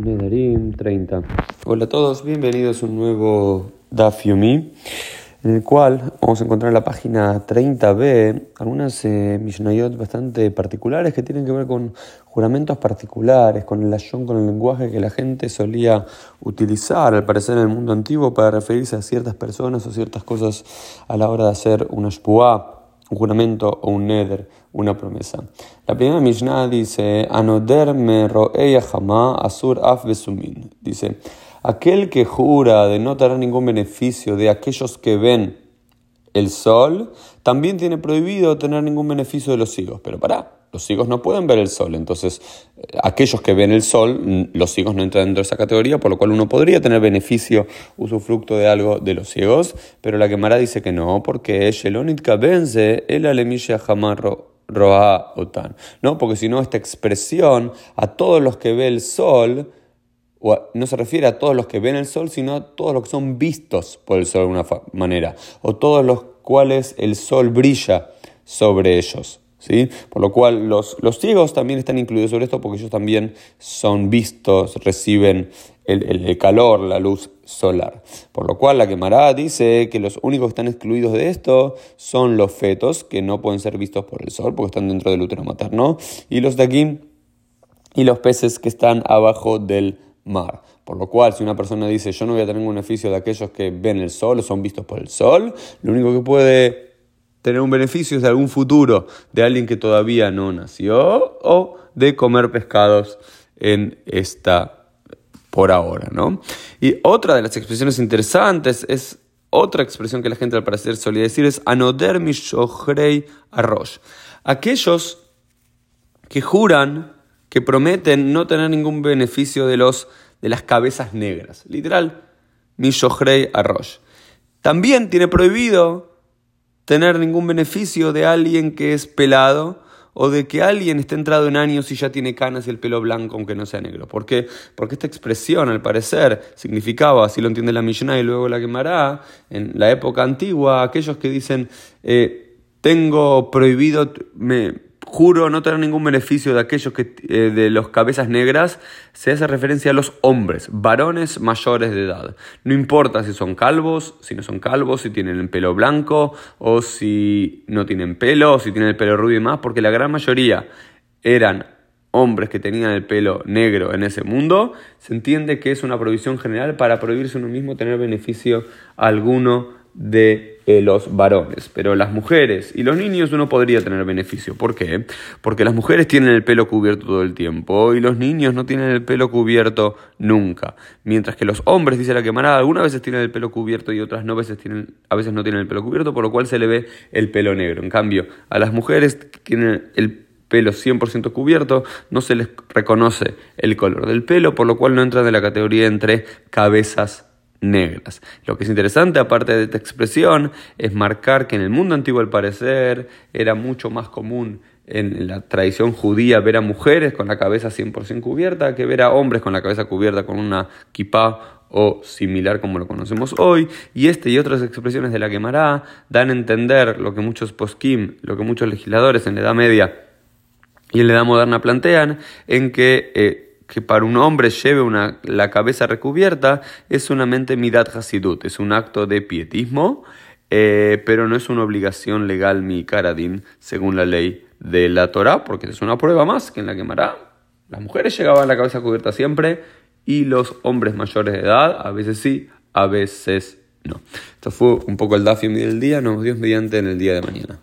Nedarim 30. Hola a todos, bienvenidos a un nuevo Daf Yomi, en el cual vamos a encontrar en la página 30b algunas eh, Mishnayot bastante particulares que tienen que ver con juramentos particulares, con el ayón, con el lenguaje que la gente solía utilizar, al parecer en el mundo antiguo, para referirse a ciertas personas o ciertas cosas a la hora de hacer una shpuah un juramento o un neder, una promesa. La primera Mishnah dice, Anoder me asur af besumin. Dice, aquel que jura de no tener ningún beneficio de aquellos que ven el sol, también tiene prohibido tener ningún beneficio de los higos. Pero para los ciegos no pueden ver el sol, entonces eh, aquellos que ven el sol, los ciegos no entran dentro de esa categoría, por lo cual uno podría tener beneficio, usufructo de algo de los ciegos, pero la Gemara dice que no, porque Shelonitka vence el alemilla jamarro roa otan, ¿no? Porque si no, esta expresión a todos los que ven el sol, no se refiere a todos los que ven el sol, sino a todos los que son vistos por el sol de alguna manera, o todos los cuales el sol brilla sobre ellos. Por lo cual los, los ciegos también están incluidos sobre esto porque ellos también son vistos, reciben el, calor, la luz solar. Por lo cual la quemará dice que los únicos que están excluidos de esto son los fetos, que no pueden ser vistos por el sol porque están dentro del útero materno, y los de aquí, y los peces que están abajo del mar. Por lo cual, si una persona dice yo no voy a tener un beneficio de aquellos que ven el sol o son vistos por el sol, lo único que puede tener un beneficio de algún futuro de alguien que todavía no nació o de comer pescados en esta por ahora, ¿no? Y otra de las expresiones interesantes es otra expresión que la gente al parecer solía decir es anoder mishohrei arrosh. Aquellos que juran, que prometen no tener ningún beneficio de los de las cabezas negras, literal mishohrei arrosh. También tiene prohibido tener ningún beneficio de alguien que es pelado o de que alguien esté entrado en años y ya tiene canas y el pelo blanco aunque no sea negro. ¿Por qué? Porque esta expresión al parecer significaba, así lo entiende la Mishnah y luego la quemará, en la época antigua, aquellos que dicen, eh, tengo prohibido, me, juro no tener ningún beneficio de aquellos que eh, de los cabezas negras, se hace referencia a los hombres, varones mayores de edad. No importa si son calvos, si no son calvos, si tienen el pelo blanco o si no tienen pelo, o si tienen el pelo rubio y más, porque la gran mayoría eran hombres que tenían el pelo negro en ese mundo, se entiende que es una prohibición general para prohibirse uno mismo tener beneficio alguno de eh, los varones, pero las mujeres y los niños uno podría tener beneficio. ¿Por qué? Porque las mujeres tienen el pelo cubierto todo el tiempo y los niños no tienen el pelo cubierto nunca. Mientras que los hombres, dice la quemarada, algunas veces tienen el pelo cubierto y otras no veces tienen, a veces no tienen el pelo cubierto, por lo cual se le ve el pelo negro. En cambio, a las mujeres que tienen el pelo 100% cubierto, no se les reconoce el color del pelo, por lo cual no entran en la categoría entre cabezas negras. Lo que es interesante, aparte de esta expresión, es marcar que en el mundo antiguo, al parecer, era mucho más común en la tradición judía ver a mujeres con la cabeza 100% cubierta que ver a hombres con la cabeza cubierta con una kippah o similar como lo conocemos hoy. Y este y otras expresiones de la quemará dan a entender lo que muchos poskim, lo que muchos legisladores en la Edad Media y en la Edad Moderna plantean, en que eh, que para un hombre lleve una, la cabeza recubierta es solamente midat hasidut, es un acto de pietismo, eh, pero no es una obligación legal mi karadin según la ley de la Torah, porque es una prueba más que en la quemará. Las mujeres llegaban la cabeza cubierta siempre y los hombres mayores de edad, a veces sí, a veces no. Esto fue un poco el dafim del día, nos vemos mediante en el día de mañana.